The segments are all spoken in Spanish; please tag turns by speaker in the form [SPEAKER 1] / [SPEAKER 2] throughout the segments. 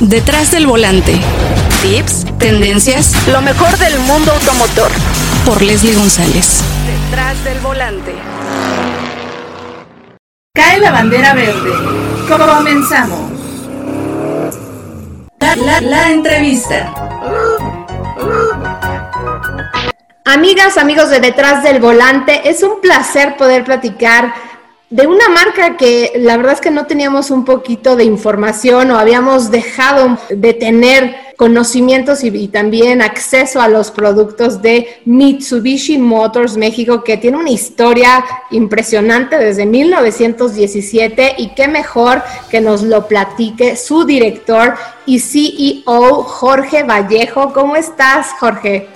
[SPEAKER 1] Detrás del volante. Tips, tendencias, lo mejor del mundo automotor. Por Leslie González. Detrás del volante.
[SPEAKER 2] Cae la bandera verde. Comenzamos. La, la, entrevista.
[SPEAKER 3] Amigas, amigos de Detrás del Volante, es un placer poder platicar de una marca que la verdad es que no teníamos un poquito de información o habíamos dejado de tener conocimientos y, también acceso a los productos de Mitsubishi Motors México, que tiene una historia impresionante desde 1917 y qué mejor que nos lo platique su director y CEO, Jorge Vallejo. ¿Cómo estás, Jorge?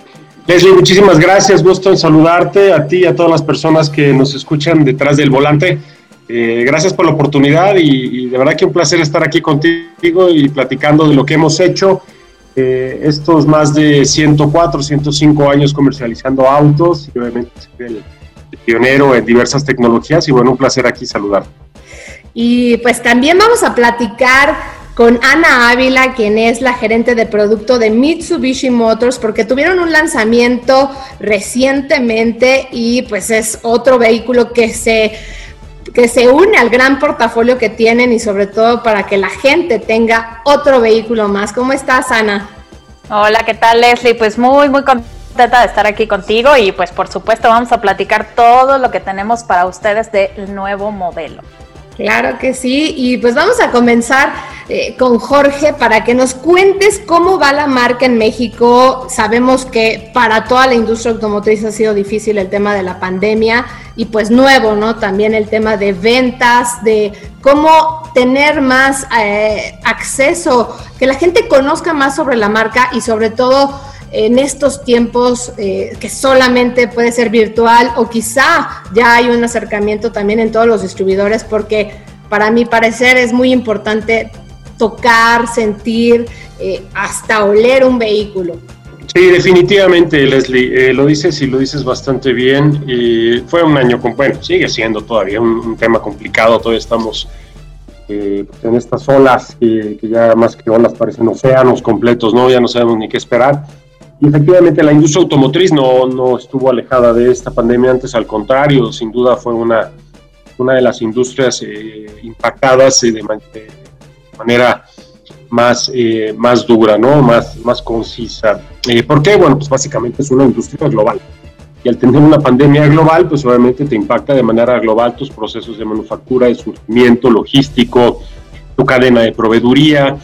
[SPEAKER 4] Leslie, muchísimas gracias, gusto en saludarte a ti y a todas las personas que nos escuchan detrás del volante. Eh, gracias por la oportunidad y, de verdad que un placer estar aquí contigo y platicando de lo que hemos hecho eh, estos más de 104, 105 años comercializando autos y obviamente el, el pionero en diversas tecnologías y bueno, un placer aquí saludar.
[SPEAKER 3] Y pues también vamos a platicar con Ana Ávila, quien es la gerente de producto de Mitsubishi Motors, porque tuvieron un lanzamiento recientemente y pues es otro vehículo que se que se une al gran portafolio que tienen y sobre todo para que la gente tenga otro vehículo más. ¿Cómo estás, Ana?
[SPEAKER 5] Hola, ¿qué tal, Leslie? Pues muy, muy contenta de estar aquí contigo y pues por supuesto vamos a platicar todo lo que tenemos para ustedes del nuevo modelo.
[SPEAKER 3] Claro que sí, y pues vamos a comenzar eh, con Jorge para que nos cuentes cómo va la marca en México. Sabemos que para toda la industria automotriz ha sido difícil el tema de la pandemia y pues nuevo, ¿no? También el tema de ventas, de cómo tener más eh, acceso, que la gente conozca más sobre la marca y sobre todo en estos tiempos eh, que solamente puede ser virtual o quizá ya hay un acercamiento también en todos los distribuidores porque para mi parecer es muy importante tocar, sentir, eh, hasta oler un vehículo.
[SPEAKER 4] Sí, definitivamente, Leslie, eh, lo dices y lo dices bastante bien. Y fue un año, con, bueno, sigue siendo todavía un, tema complicado, todavía estamos en estas olas que ya más que olas parecen océanos completos, ¿no? Ya no sabemos ni qué esperar. Y efectivamente la industria automotriz no, no estuvo alejada de esta pandemia, antes al contrario, sin duda fue una, una de las industrias eh, impactadas eh, de, manera más, eh, más dura, ¿no? más, más concisa. ¿Por qué? Bueno, pues básicamente es una industria global. Y al tener una pandemia global, pues obviamente te impacta de manera global tus procesos de manufactura, de surgimiento, logístico, tu cadena de proveeduría,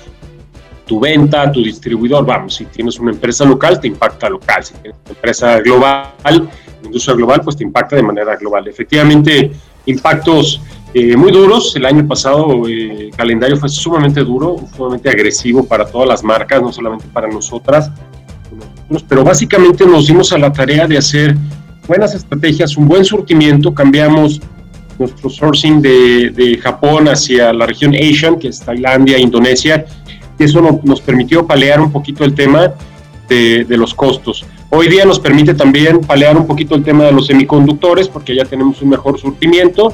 [SPEAKER 4] tu venta, tu distribuidor, vamos, si tienes una empresa local, te impacta local, si tienes una empresa global, industria global, pues te impacta de manera global. Efectivamente, impactos eh, muy duros. El año pasado eh, el calendario fue sumamente duro, sumamente agresivo para todas las marcas, no solamente para nosotras, pero básicamente nos dimos a la tarea de hacer buenas estrategias, un buen surtimiento, cambiamos nuestro sourcing de, de Japón hacia la región Asian, que es Tailandia, Indonesia, y eso nos permitió palear un poquito el tema de, los costos. Hoy día nos permite también palear un poquito el tema de los semiconductores porque ya tenemos un mejor surtimiento.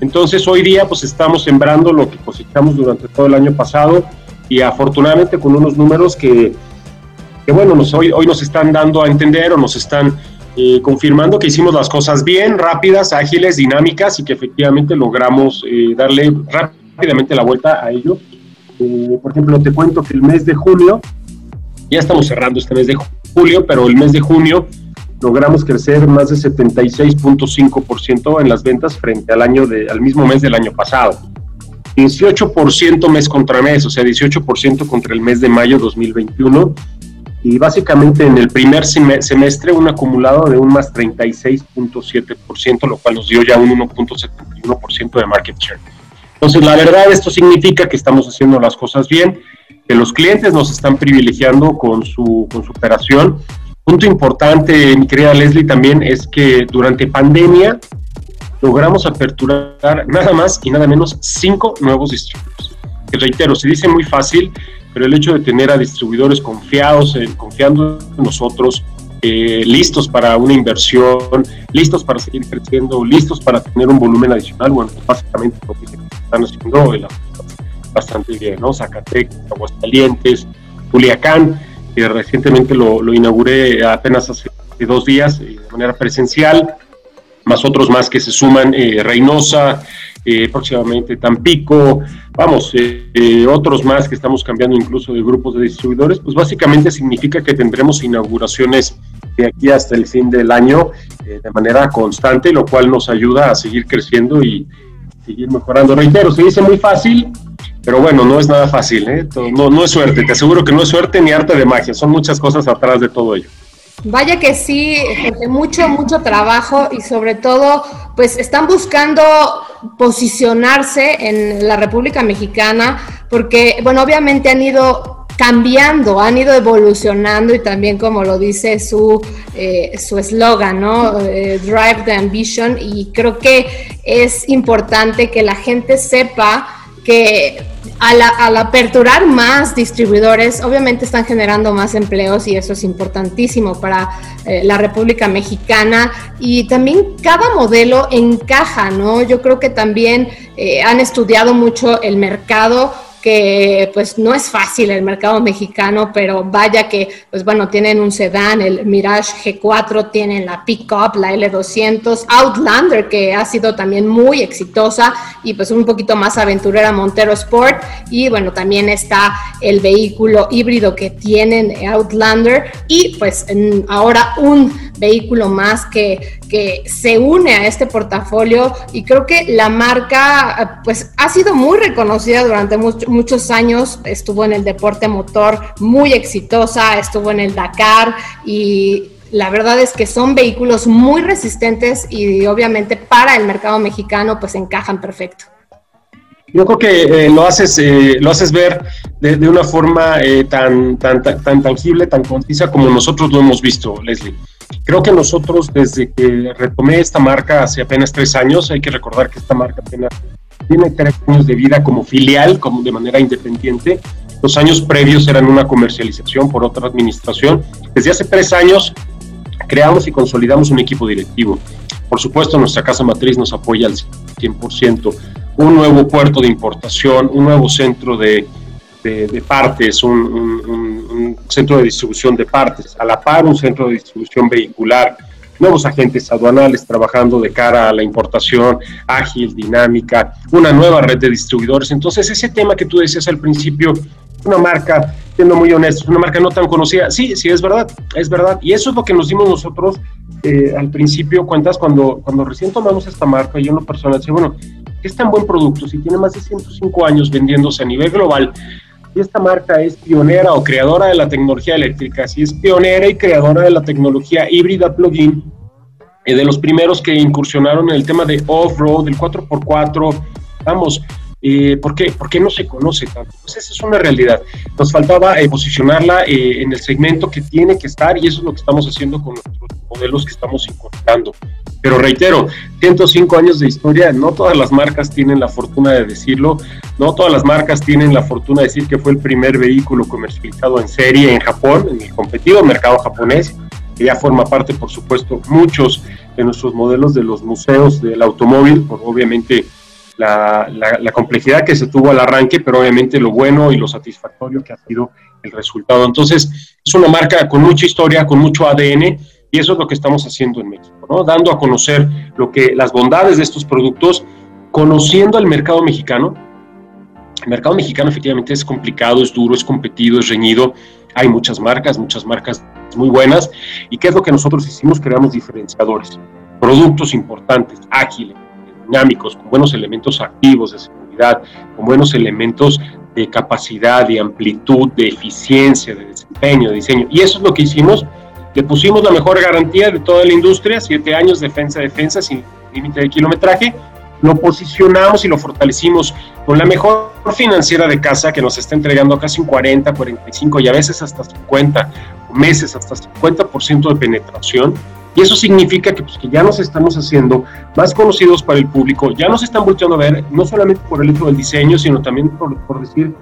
[SPEAKER 4] Entonces hoy día pues estamos sembrando lo que cosechamos durante todo el año pasado y afortunadamente con unos números que, que bueno, nos, hoy, hoy nos están dando a entender o nos están eh, confirmando que hicimos las cosas bien, rápidas, ágiles, dinámicas y que efectivamente logramos eh, darle rápidamente la vuelta a ello por ejemplo, te cuento que el mes de julio, ya estamos cerrando este mes de julio, pero el mes de junio logramos crecer más de 76.5% en las ventas frente al año de, al mismo mes del año pasado. 18% mes contra mes, o sea, 18% contra el mes de mayo 2021. Y básicamente en el primer semestre un acumulado de un más 36.7%, lo cual nos dio ya un 1.71% de market share. Entonces, la verdad, esto significa que estamos haciendo las cosas bien, que los clientes nos están privilegiando con su, con su operación. Punto importante, mi querida Leslie, también es que durante pandemia logramos aperturar nada más y nada menos cinco nuevos distribuidores. Que reitero, se dice muy fácil, pero el hecho de tener a distribuidores confiados, confiando en nosotros, eh, listos para una inversión, listos para seguir creciendo, listos para tener un volumen adicional, bueno, básicamente lo que están haciendo bastante bien, ¿no? Zacatecas, Aguascalientes, Culiacán, que recientemente lo, inauguré apenas hace dos días de manera presencial, más otros más que se suman, Reynosa, eh, próximamente Tampico, vamos, eh, eh, otros más que estamos cambiando incluso de grupos de distribuidores, pues básicamente significa que tendremos inauguraciones de aquí hasta el fin del año de manera constante, lo cual nos ayuda a seguir creciendo y seguir mejorando. Reitero, se dice muy fácil, pero bueno, no es nada fácil, no, no es suerte, te aseguro que no es suerte ni arte de magia, son muchas cosas atrás de todo ello.
[SPEAKER 3] Vaya que sí, porque mucho, mucho trabajo y sobre todo, pues están buscando posicionarse en la República Mexicana, porque, bueno, obviamente han ido cambiando, han ido evolucionando y también como lo dice su eh, su eslogan, ¿no? Eh, Drive the Ambition y creo que es importante que la gente sepa que al, aperturar más distribuidores, obviamente están generando más empleos y eso es importantísimo para eh, la República Mexicana. Y también cada modelo encaja, ¿no? Yo creo que también han estudiado mucho el mercado que pues no es fácil el mercado mexicano, pero vaya que, pues bueno, tienen un sedán, el Mirage G4, tienen la Pickup, la L200, Outlander, que ha sido también muy exitosa, y pues un poquito más aventurera Montero Sport, y bueno, también está el vehículo híbrido que tienen Outlander, y pues ahora un vehículo más que, que se une a este portafolio, y creo que la marca pues ha sido muy reconocida durante mucho muchos años, estuvo en el deporte motor muy exitosa, estuvo en el Dakar y la verdad es que son vehículos muy resistentes y obviamente para el mercado mexicano pues encajan perfecto.
[SPEAKER 4] Yo creo que eh, lo, haces, eh, lo haces ver de, una forma eh, tan, tan, tan, tangible, tan concisa como nosotros lo hemos visto, Leslie. Creo que nosotros desde que retomé esta marca hace apenas tres años, hay que recordar que esta marca apenas tiene tres años de vida como filial, como de manera independiente. Los años previos eran una comercialización por otra administración. Desde hace tres años creamos y consolidamos un equipo directivo. Por supuesto, nuestra casa matriz nos apoya al 100%. Un nuevo puerto de importación, un nuevo centro de, de, partes, un, un centro de distribución de partes, a la par un centro de distribución vehicular, nuevos agentes aduanales trabajando de cara a la importación ágil, dinámica, una nueva red de distribuidores. Entonces, ese tema que tú decías al principio, una marca, siendo muy honesto, una marca no tan conocida, sí, sí, es verdad, es verdad. Y eso es lo que nos dimos nosotros eh, al principio, cuentas, cuando, cuando recién tomamos esta marca, yo en lo personal decía, bueno, es tan buen producto, si tiene más de 105 años vendiéndose a nivel global, y esta marca es pionera o creadora de la tecnología eléctrica, si es pionera y creadora de la tecnología híbrida plug-in, eh, de los primeros que incursionaron en el tema de off-road, el 4x4, vamos, eh, ¿por, qué? ¿por, qué, no se conoce tanto? Pues esa es una realidad. Nos faltaba eh, posicionarla eh, en el segmento que tiene que estar y eso es lo que estamos haciendo con nuestros modelos que estamos incorporando. Pero reitero, 105 años de historia, no todas las marcas tienen la fortuna de decirlo, no todas las marcas tienen la fortuna de decir que fue el primer vehículo comercializado en serie en Japón, en el competitivo mercado japonés, que ya forma parte, por supuesto, muchos de nuestros modelos de los museos del automóvil, por obviamente la, la, complejidad que se tuvo al arranque, pero obviamente lo bueno y lo satisfactorio que ha sido el resultado. Entonces, es una marca con mucha historia, con mucho ADN, y eso es lo que estamos haciendo en México, ¿no? Dando a conocer lo que, las bondades de estos productos, conociendo al mercado mexicano. El mercado mexicano efectivamente es complicado, es duro, es competido, es reñido. Hay muchas marcas, muchas marcas muy buenas. ¿Y qué es lo que nosotros hicimos? Creamos diferenciadores, productos importantes, ágiles, dinámicos, con buenos elementos activos de seguridad, con buenos elementos de capacidad, de amplitud, de eficiencia, de desempeño, de diseño. Y eso es lo que hicimos. Le pusimos la mejor garantía de toda la industria, siete años defensa-defensa sin límite de kilometraje. Lo posicionamos y lo fortalecimos con la mejor financiera de casa que nos está entregando casi un 40, 45 y a veces hasta 50 meses, hasta 50% de penetración y eso significa que, pues, que ya nos estamos haciendo más conocidos para el público, ya nos están volteando a ver, no solamente por el hecho del diseño, sino también por, por decir,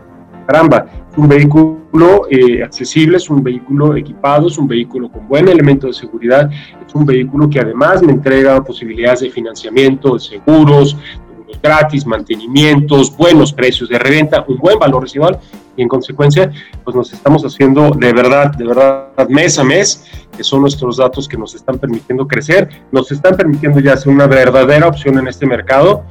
[SPEAKER 4] caramba, es un vehículo eh, accesible, es un vehículo equipado, es un vehículo con buen elemento de seguridad, es un vehículo que además me entrega posibilidades de financiamiento, de seguros, artículos gratis, mantenimientos, buenos precios de reventa, un buen valor residual y en consecuencia pues nos estamos haciendo de verdad, de verdad mes a mes, que son nuestros datos que nos están permitiendo crecer, nos están permitiendo ya ser una verdadera opción en este mercado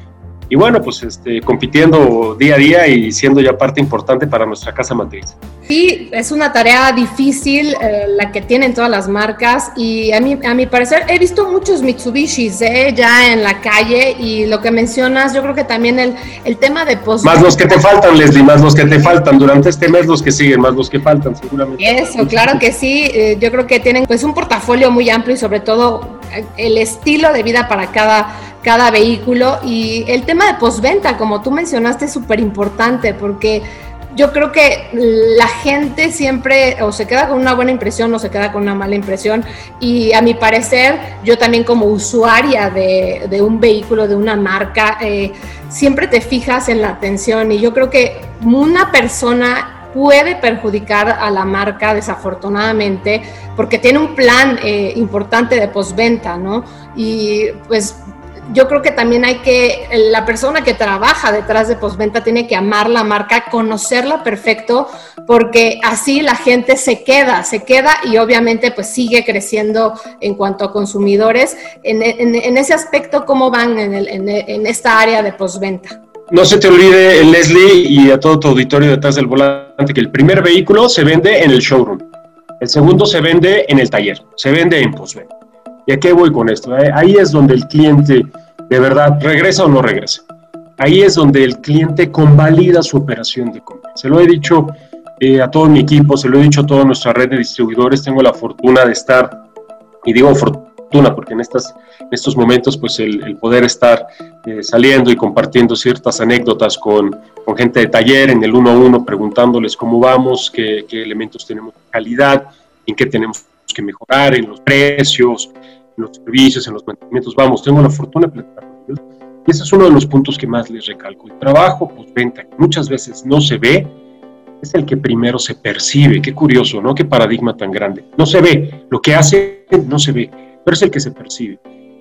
[SPEAKER 4] y bueno, pues este, compitiendo día a día y siendo ya parte importante para nuestra casa matriz.
[SPEAKER 3] Sí, es una tarea difícil eh, la que tienen todas las marcas y a mí, a mi parecer he visto muchos Mitsubishis eh, ya en la calle y lo que mencionas, yo creo que también el, el tema de post
[SPEAKER 4] Más los que te faltan, Leslie, más los que te faltan durante este mes, los que siguen, más los que faltan seguramente.
[SPEAKER 3] Eso, claro que sí, eh, yo creo que tienen pues un portafolio muy amplio y sobre todo el estilo de vida para cada cada vehículo. Y el tema de postventa, como tú mencionaste, es súper importante porque yo creo que la gente siempre o se queda con una buena impresión o se queda con una mala impresión. Y a mi parecer yo también como usuaria de, un vehículo, de una marca, eh, siempre te fijas en la atención. Y yo creo que una persona puede perjudicar a la marca desafortunadamente porque tiene un plan eh, importante de postventa, ¿no? Y pues yo creo que también hay que, la persona que trabaja detrás de postventa tiene que amar la marca, conocerla perfecto, porque así la gente se queda, se queda y obviamente pues sigue creciendo en cuanto a consumidores. En, ese aspecto, ¿cómo van en, esta área de postventa?
[SPEAKER 4] No se te olvide, Leslie, y a todo tu auditorio detrás del volante, que el primer vehículo se vende en el showroom, el segundo se vende en el taller, se vende en postventa. ¿Y a qué voy con esto? Eh, ahí es donde el cliente de verdad regresa o no regresa. Ahí es donde el cliente convalida su operación de compra. Se lo he dicho eh, a todo mi equipo, se lo he dicho a toda nuestra red de distribuidores. Tengo la fortuna de estar, y digo fortuna porque en, estas, estos momentos, pues el, poder estar eh, saliendo y compartiendo ciertas anécdotas con, con, gente de taller en el uno a uno, preguntándoles cómo vamos, qué, qué elementos tenemos de calidad, en qué tenemos que mejorar, en los precios, en los servicios, en los mantenimientos. Vamos, tengo la fortuna de platicar con ellos. Y ese es uno de los puntos que más les recalco. El trabajo postventa, que muchas veces no se ve, es el que primero se percibe. Qué curioso, ¿no? Qué paradigma tan grande. No se ve. Lo que hace no se ve, pero es el que se percibe.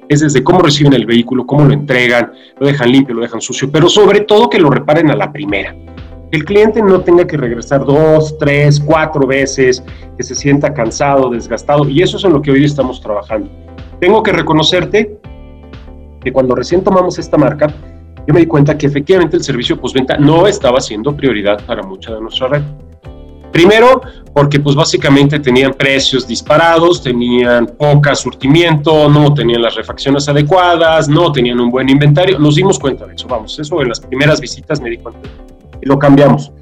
[SPEAKER 4] Es desde cómo reciben el vehículo, cómo lo entregan, lo dejan limpio, lo dejan sucio, pero sobre todo que lo reparen a la primera el cliente no tenga que regresar dos, tres, cuatro veces, que se sienta cansado, desgastado, y eso es en lo que hoy estamos trabajando. Tengo que reconocerte que cuando recién tomamos esta marca, yo me di cuenta que efectivamente el servicio postventa no estaba siendo prioridad para mucha de nuestra red. Primero, porque pues básicamente tenían precios disparados, tenían poca surtimiento, no tenían las refacciones adecuadas, no tenían un buen inventario. Nos dimos cuenta de eso, vamos, eso en las primeras visitas me di cuenta y lo cambiamos.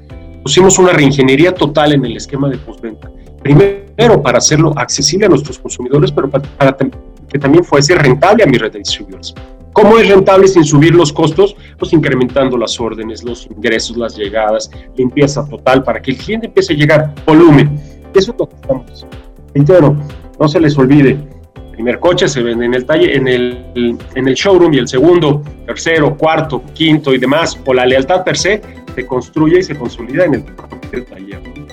[SPEAKER 4] Pusimos una reingeniería total en el esquema de postventa. Primero, para hacerlo accesible a nuestros consumidores, pero para, que también fuese rentable a mi red de distribuidores. ¿Cómo es rentable sin subir los costos? Pues incrementando las órdenes, los ingresos, las llegadas, limpieza total, para que el cliente empiece a llegar volumen. Eso es lo que estamos haciendo. no se les olvide, primer coche se vende en el talle, en el, en el showroom y el segundo, tercero, cuarto, quinto y demás, o la lealtad per se, se construye y se consolida en el, taller.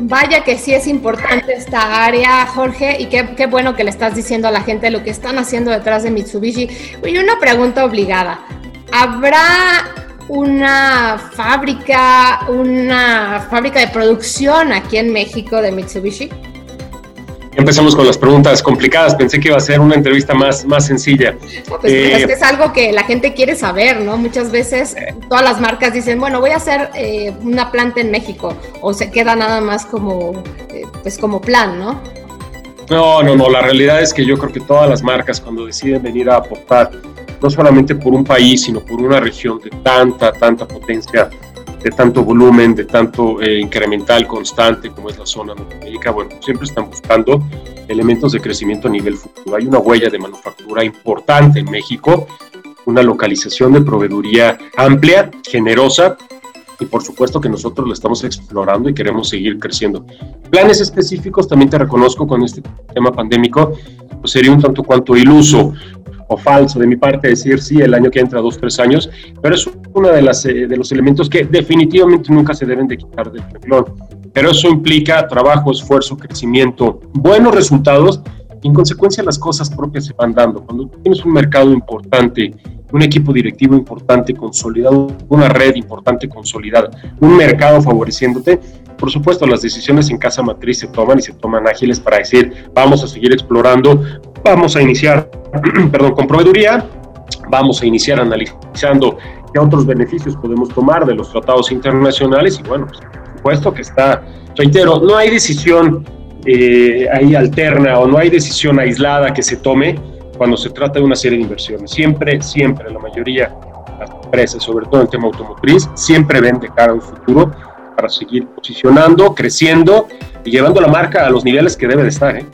[SPEAKER 3] Vaya que sí es importante esta área, Jorge, y qué, bueno que le estás diciendo a la gente lo que están haciendo detrás de Mitsubishi. Y una pregunta obligada. ¿Habrá una fábrica, una fábrica de producción aquí en México de Mitsubishi?
[SPEAKER 4] Empezamos con las preguntas complicadas. Pensé que iba a ser una entrevista más, más sencilla.
[SPEAKER 3] pues es que es algo que la gente quiere saber, ¿no? Muchas veces todas las marcas dicen, bueno, voy a hacer eh, una planta en México, o se queda nada más como, eh, pues como plan, ¿no?
[SPEAKER 4] No, no, no. La realidad es que yo creo que todas las marcas cuando deciden venir a aportar, no solamente por un país, sino por una región de tanta, tanta potencia de tanto volumen, de tanto eh, incremental constante como es la zona Norteamérica, bueno, siempre están buscando elementos de crecimiento a nivel futuro. Hay una huella de manufactura importante en México, una localización de proveeduría amplia, generosa, y por supuesto que nosotros lo estamos explorando y queremos seguir creciendo. Planes específicos, también te reconozco con este tema pandémico, pues sería un tanto cuanto iluso o falso de mi parte decir sí, el año que entra, dos, tres años, pero es uno de, las, eh, de los elementos que definitivamente nunca se deben de quitar del renglón. Pero eso implica trabajo, esfuerzo, crecimiento, buenos resultados y en consecuencia las cosas propias se van dando. Cuando tienes un mercado importante un equipo directivo importante consolidado, una red importante consolidada, un mercado favoreciéndote, por supuesto las decisiones en casa matriz se toman y se toman ágiles para decir, vamos a seguir explorando, vamos a iniciar, perdón, con proveeduría, vamos a iniciar analizando qué otros beneficios podemos tomar de los tratados internacionales y bueno, pues, por supuesto que está, reitero, no hay decisión eh, ahí alterna o no hay decisión aislada que se tome cuando se trata de una serie de inversiones. Siempre, siempre, la mayoría de las empresas, sobre todo en el tema automotriz, siempre ven de cara a un futuro para seguir posicionando, creciendo y llevando la marca a los niveles que debe de estar. ¿eh?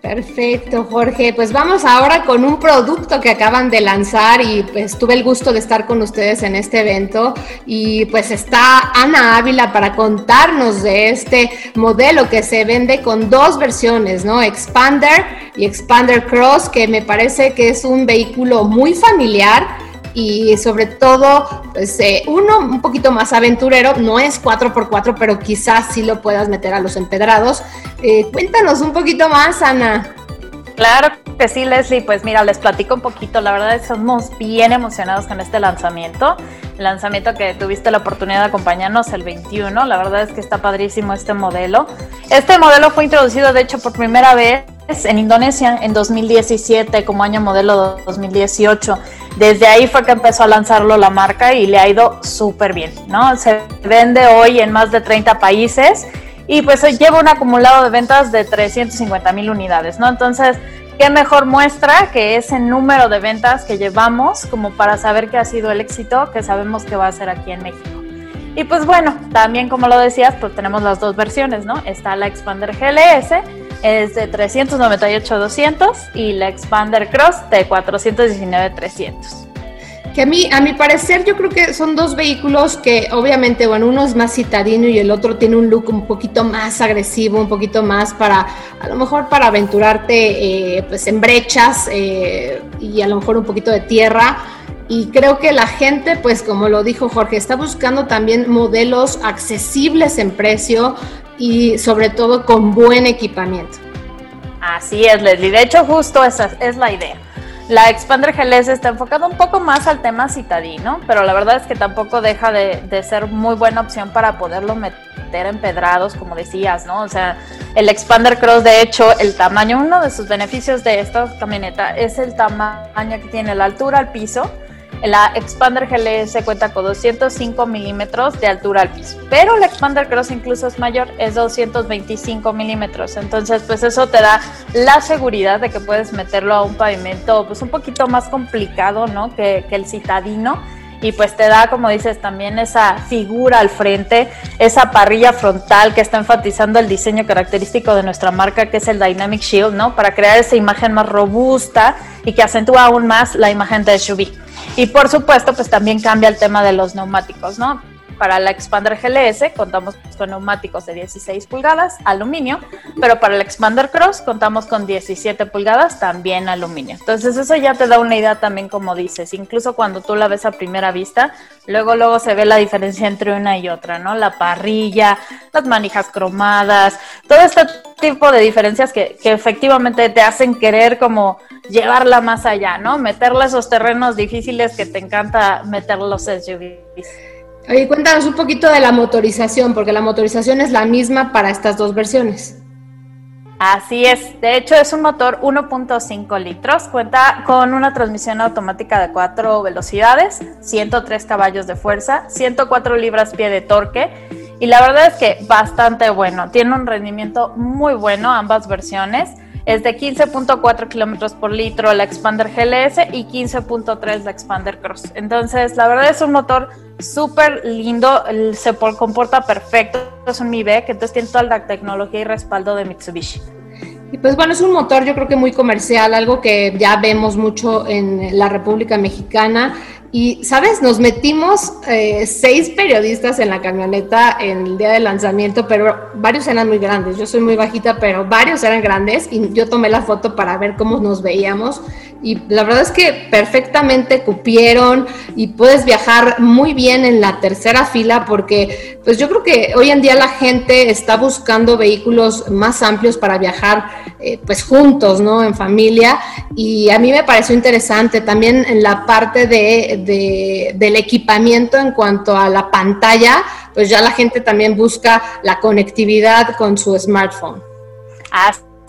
[SPEAKER 3] Perfecto, Jorge. Pues vamos ahora con un producto que acaban de lanzar y pues tuve el gusto de estar con ustedes en este evento y pues está Ana Ávila para contarnos de este modelo que se vende con dos versiones, ¿no? Expander y Expander Cross, que me parece que es un vehículo muy familiar y sobre todo, pues eh, uno un poquito más aventurero, no es 4x4, pero quizás sí lo puedas meter a los empedrados. Eh, cuéntanos un poquito más, Ana.
[SPEAKER 5] Claro que sí, Leslie. Pues mira, les platico un poquito. La verdad, somos bien emocionados con este lanzamiento. Lanzamiento que tuviste la oportunidad de acompañarnos el 21. La verdad es que está padrísimo este modelo. Este modelo fue introducido, de hecho, por primera vez en Indonesia en 2017 como año modelo 2018. Desde ahí fue que empezó a lanzarlo la marca y le ha ido súper bien, ¿no? Se vende hoy en más de 30 países y pues lleva un acumulado de ventas de 350 mil unidades, ¿no? Entonces, qué mejor muestra que ese número de ventas que llevamos como para saber que ha sido el éxito que sabemos que va a ser aquí en México. Y pues bueno, también como lo decías, pues tenemos las dos versiones, ¿no? Está la Expander GLS, es de 398-200 y la Expander Cross de 419-300
[SPEAKER 3] que a mí, a mi parecer, yo creo que son dos vehículos que obviamente, bueno, uno es más citadino y el otro tiene un look un poquito más agresivo, un poquito más para, a lo mejor para aventurarte eh, pues en brechas eh, y a lo mejor un poquito de tierra. Y creo que la gente, pues como lo dijo Jorge, está buscando también modelos accesibles en precio y sobre todo con buen equipamiento.
[SPEAKER 5] Así es, Leslie. De hecho, justo esa es la idea la Expander GLS está enfocada un poco más al tema citadino, pero la verdad es que tampoco deja de, ser muy buena opción para poderlo meter en pedrados, como decías, ¿no? O sea, el Expander Cross, de hecho, el tamaño, uno de sus beneficios de esta camioneta es el tamaño que tiene la altura al piso la Expander GLS cuenta con 205 milímetros de altura al piso, pero la Expander Cross incluso es mayor, es 225 milímetros. Entonces, pues eso te da la seguridad de que puedes meterlo a un pavimento pues un poquito más complicado, ¿no? Que, que el citadino y pues te da, como dices, también esa figura al frente, esa parrilla frontal que está enfatizando el diseño característico de nuestra marca, que es el Dynamic Shield, ¿no? Para crear esa imagen más robusta y que acentúa aún más la imagen de SUV. Y por supuesto, pues también cambia el tema de los neumáticos, ¿no? Para la Expander GLS contamos con neumáticos de 16 pulgadas, aluminio, pero para el Expander Cross contamos con 17 pulgadas, también aluminio. Entonces eso ya te da una idea también como dices, incluso cuando tú la ves a primera vista, luego luego se ve la diferencia entre una y otra, ¿no? La parrilla, las manijas cromadas, todo este tipo de diferencias que, que efectivamente te hacen querer como llevarla más allá, ¿no? Meterle esos terrenos difíciles que te encanta meter los SUVs.
[SPEAKER 3] Oye, cuéntanos un poquito de la motorización, porque la motorización es la misma para estas dos versiones.
[SPEAKER 5] Así es, de hecho es un motor 1.5 litros, cuenta con una transmisión automática de 4 velocidades, 103 caballos de fuerza, 104 libras-pie de torque. Y la verdad es que bastante bueno, tiene un rendimiento muy bueno ambas versiones es de 15.4 kilómetros por litro la Expander GLS y 15.3 la Expander Cross. Entonces, la verdad es un motor súper lindo, se comporta perfecto, es un Mi que entonces tiene toda la tecnología y respaldo de Mitsubishi.
[SPEAKER 3] Y pues bueno, es un motor yo creo que muy comercial, algo que ya vemos mucho en la República Mexicana Y, ¿sabes? Nos metimos eh, seis periodistas en la camioneta en el día del lanzamiento, pero varios eran muy grandes. Yo soy muy bajita, pero varios eran grandes y yo tomé la foto para ver cómo nos veíamos. Y la verdad es que perfectamente cupieron y puedes viajar muy bien en la tercera fila porque pues yo creo que hoy en día la gente está buscando vehículos más amplios para viajar eh, pues juntos, ¿no? En familia. Y a mí me pareció interesante también en la parte de del equipamiento en cuanto a la pantalla, pues ya la gente también busca la conectividad con su smartphone.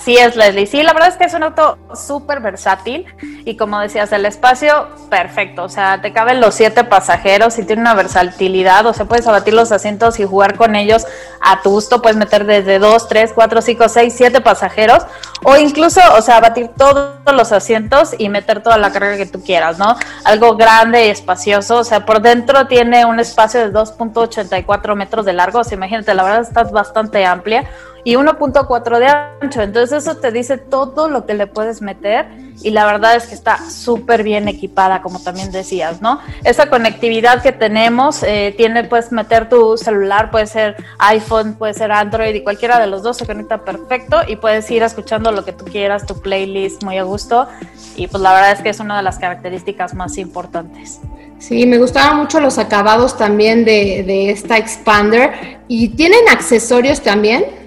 [SPEAKER 5] Sí es, Leslie. Sí, la verdad es que es un auto súper versátil y como decías, el espacio perfecto. O sea, te caben los siete pasajeros y tiene una versatilidad. O sea, puedes abatir los asientos y jugar con ellos a tu gusto. Puedes meter desde dos, tres, cuatro, cinco, seis, siete pasajeros o incluso, o sea, abatir todos los asientos y meter toda la carga que tú quieras, ¿no? Algo grande y espacioso. O sea, por dentro tiene un espacio de 2.84 metros de largo. O sea, imagínate, la verdad está bastante amplia y 1.4 de ancho. Entonces eso te dice todo lo que le puedes meter y la verdad es que está súper bien equipada, como también decías, ¿no? Esa conectividad que tenemos, eh, tiene, puedes meter tu celular, puede ser iPhone, puede ser Android y cualquiera de los dos se conecta perfecto y puedes ir escuchando lo que tú quieras, tu playlist muy a gusto y pues la verdad es que es una de las características más importantes.
[SPEAKER 3] Sí, me gustaban mucho los acabados también de, de esta Expander y tienen accesorios también.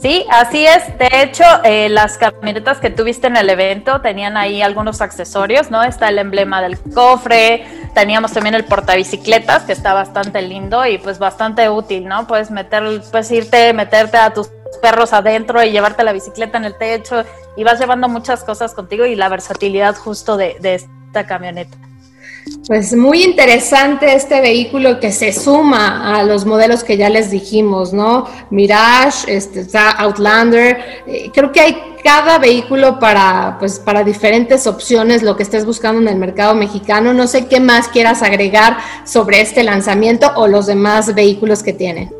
[SPEAKER 5] Sí, así es. De hecho, eh, las camionetas que tuviste en el evento tenían ahí algunos accesorios, ¿no? Está el emblema del cofre, teníamos también el portabicicletas, que está bastante lindo y pues bastante útil, ¿no? Puedes meter, puedes irte, meterte a tus perros adentro y llevarte la bicicleta en el techo y vas llevando muchas cosas contigo y la versatilidad justo de, de esta camioneta.
[SPEAKER 3] Pues muy interesante este vehículo que se suma a los modelos que ya les dijimos, ¿no? Mirage, este, Outlander. Eh, creo que hay cada vehículo para, pues, para diferentes opciones, lo que estés buscando en el mercado mexicano. No sé qué más quieras agregar sobre este lanzamiento o los demás vehículos que tienen.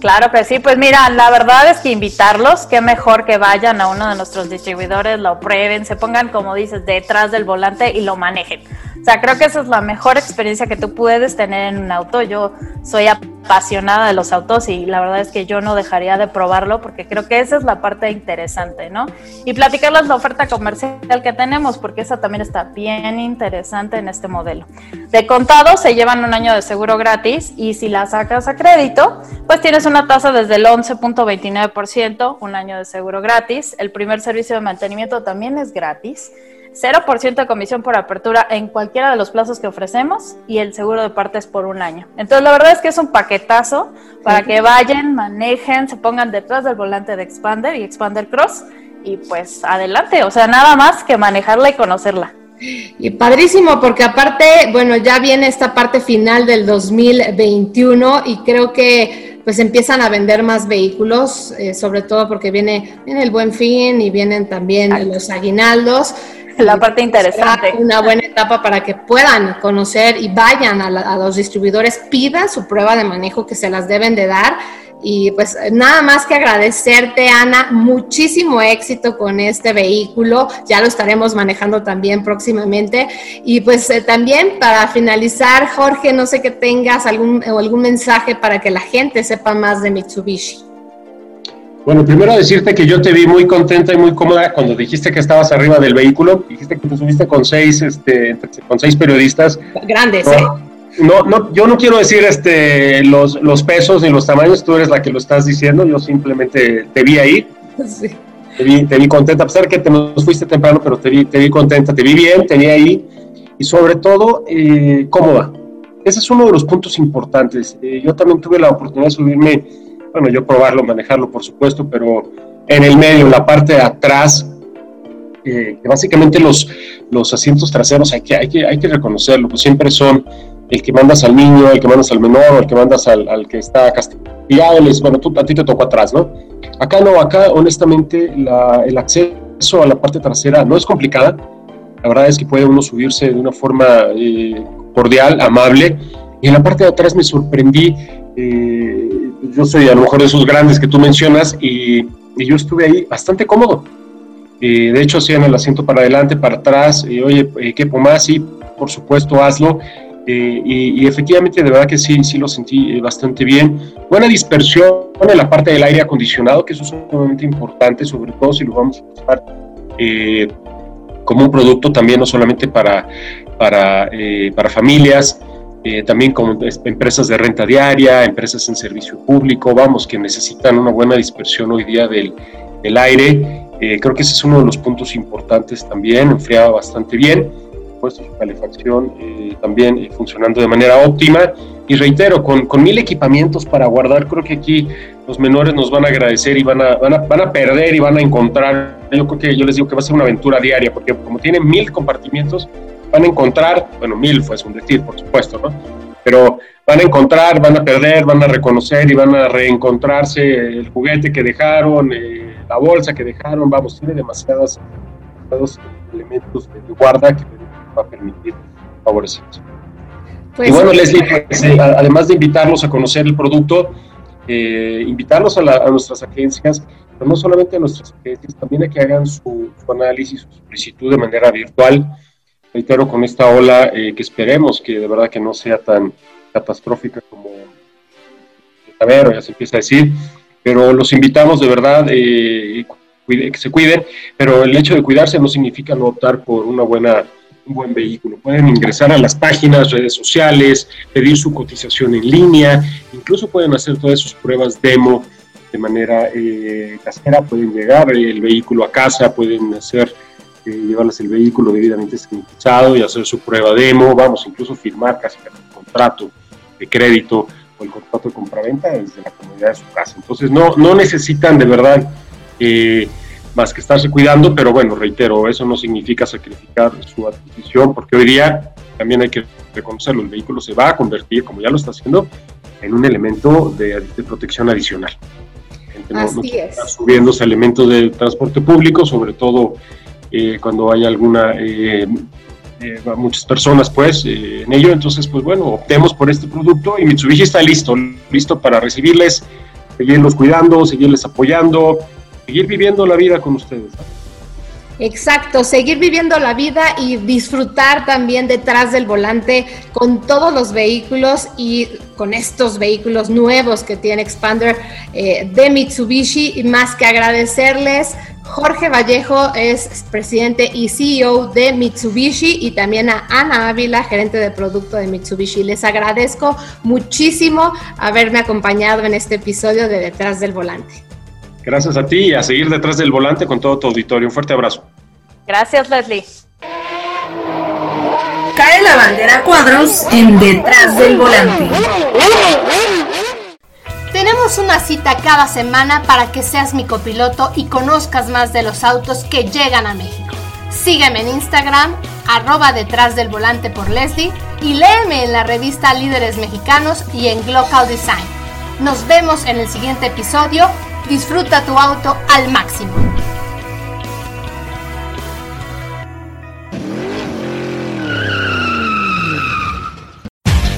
[SPEAKER 5] Claro que sí, pues mira, la verdad es que invitarlos, qué mejor que vayan a uno de nuestros distribuidores, lo prueben, se pongan, como dices, detrás del volante y lo manejen. O sea, creo que esa es la mejor experiencia que tú puedes tener en un auto. Yo soy apasionada de los autos y la verdad es que yo no dejaría de probarlo porque creo que esa es la parte interesante, ¿no? Y platicarles la oferta comercial que tenemos porque esa también está bien interesante en este modelo. De contado se llevan un año de seguro gratis y si la sacas a crédito, pues tienes una tasa desde el 11.29%, un año de seguro gratis. El primer servicio de mantenimiento también es gratis 0% de comisión por apertura en cualquiera de los plazos que ofrecemos y el seguro de partes por un año. Entonces, la verdad es que es un paquetazo para que vayan, manejen, se pongan detrás del volante de Expander y Expander Cross y pues adelante, o sea, nada más que manejarla y conocerla.
[SPEAKER 3] Y padrísimo, porque aparte, bueno, ya viene esta parte final del 2021 y creo que pues empiezan a vender más vehículos, eh, sobre todo porque viene, viene el buen fin y vienen también los aguinaldos.
[SPEAKER 5] la parte interesante.
[SPEAKER 3] Una buena etapa para que puedan conocer y vayan a, los distribuidores, pidan su prueba de manejo que se las deben de dar. Y pues nada más que agradecerte, Ana, muchísimo éxito con este vehículo. Ya lo estaremos manejando también próximamente. Y pues eh, también para finalizar, Jorge, no sé que tengas algún, algún mensaje para que la gente sepa más de Mitsubishi.
[SPEAKER 4] Bueno, primero decirte que yo te vi muy contenta y muy cómoda cuando dijiste que estabas arriba del vehículo. Dijiste que te subiste con seis, este, con seis periodistas.
[SPEAKER 3] Grandes,
[SPEAKER 4] no,
[SPEAKER 3] ¿eh?
[SPEAKER 4] No, no, yo no quiero decir este, los, los pesos ni los tamaños, tú eres la que lo estás diciendo, yo simplemente te vi ahí. Sí. Te, vi, te vi contenta, a pesar que te nos fuiste temprano, pero te vi, te vi contenta, te vi bien, te vi ahí y sobre todo eh, cómoda. Ese es uno de los puntos importantes. Eh, yo también tuve la oportunidad de subirme bueno, yo probarlo, manejarlo, por supuesto, pero en el medio, en la parte de atrás, eh, básicamente los, los asientos traseros hay que, hay, que, hay que reconocerlo, pues siempre son el que mandas al niño, el que mandas al menor, el que mandas al, al que está castigado, les, bueno, tú, a ti te tocó atrás, ¿no? Acá no, acá honestamente la, el acceso a la parte trasera no es complicada, la verdad es que puede uno subirse de una forma eh, cordial, amable, y en la parte de atrás me sorprendí eh, yo soy a lo mejor de esos grandes que tú mencionas y, yo estuve ahí bastante cómodo. de hecho, hacían el asiento para adelante, para atrás, y oye, eh, ¿qué más? Y por supuesto, hazlo. Eh, y, efectivamente, de verdad que sí, sí lo sentí eh, bastante bien. Buena dispersión en la parte del aire acondicionado, que eso es sumamente importante, sobre todo si lo vamos a usar eh, como un producto también, no solamente para, para, para familias, también como empresas de renta diaria, empresas en servicio público, vamos, que necesitan una buena dispersión hoy día del, del aire. creo que ese es uno de los puntos importantes también, enfriaba bastante bien su calefacción eh, también eh, funcionando de manera óptima. Y reitero, con, con, mil equipamientos para guardar, creo que aquí los menores nos van a agradecer y van a, van a, van a perder y van a encontrar. Yo creo que yo les digo que va a ser una aventura diaria, porque como tienen mil compartimientos, van a encontrar, bueno, mil fue un decir, por supuesto, ¿no? Pero van a encontrar, van a perder, van a reconocer y van a reencontrarse el juguete que dejaron, eh, la bolsa que dejaron, vamos, tiene demasiados, demasiados elementos de guarda que va a permitir favorecer. Pues y bueno, Leslie, pues, eh, además de invitarlos a conocer el producto, eh, invitarlos a, nuestras agencias, pero no solamente a nuestras agencias, también a que hagan su, análisis, su solicitud de manera virtual. Reitero, con esta ola eh, que esperemos que de verdad que no sea tan catastrófica como a ya se empieza a decir, pero los invitamos de verdad que se cuiden, pero el hecho de cuidarse no significa no optar por una buena un buen vehículo. Pueden ingresar a las páginas, redes sociales, pedir su cotización en línea, incluso pueden hacer todas sus pruebas demo de manera eh, casera, pueden llegar el vehículo a casa, pueden hacer, eh, llevarles el vehículo debidamente sanitizado y hacer su prueba demo, vamos, incluso firmar casi el contrato de crédito o el contrato de compraventa desde la comunidad de su casa. Entonces no, no necesitan de verdad eh, más que estarse cuidando, pero bueno, reitero, eso no significa sacrificar su adquisición, porque hoy día también hay que reconocerlo, el vehículo se va a convertir, como ya lo está haciendo, en un elemento de, protección adicional.
[SPEAKER 3] Así es.
[SPEAKER 4] subiendo ese elemento de transporte público, sobre todo eh, cuando hay alguna, eh, eh, muchas personas pues en ello, entonces pues bueno, optemos por este producto y Mitsubishi está listo, listo para recibirles, seguirlos cuidando, seguirles apoyando, seguir viviendo la vida con ustedes.
[SPEAKER 3] Exacto, seguir viviendo la vida y disfrutar también detrás del volante con todos los vehículos y con estos vehículos nuevos que tiene Expander eh, de Mitsubishi. Y más que agradecerles, Jorge Vallejo es presidente y CEO de Mitsubishi y también a Ana Ávila, gerente de producto de Mitsubishi. Les agradezco muchísimo haberme acompañado en este episodio de Detrás del Volante.
[SPEAKER 4] Gracias a ti y a seguir detrás del volante con todo tu auditorio. Un fuerte abrazo.
[SPEAKER 5] Gracias, Leslie.
[SPEAKER 2] Cae la bandera cuadros en Detrás del Volante.
[SPEAKER 3] Tenemos una cita cada semana para que seas mi copiloto y conozcas más de los autos que llegan a México. Sígueme en Instagram, arroba detrás del volante por Leslie y léeme en la revista Líderes Mexicanos y en Glocal Design. Nos vemos en el siguiente episodio Disfruta tu auto al máximo.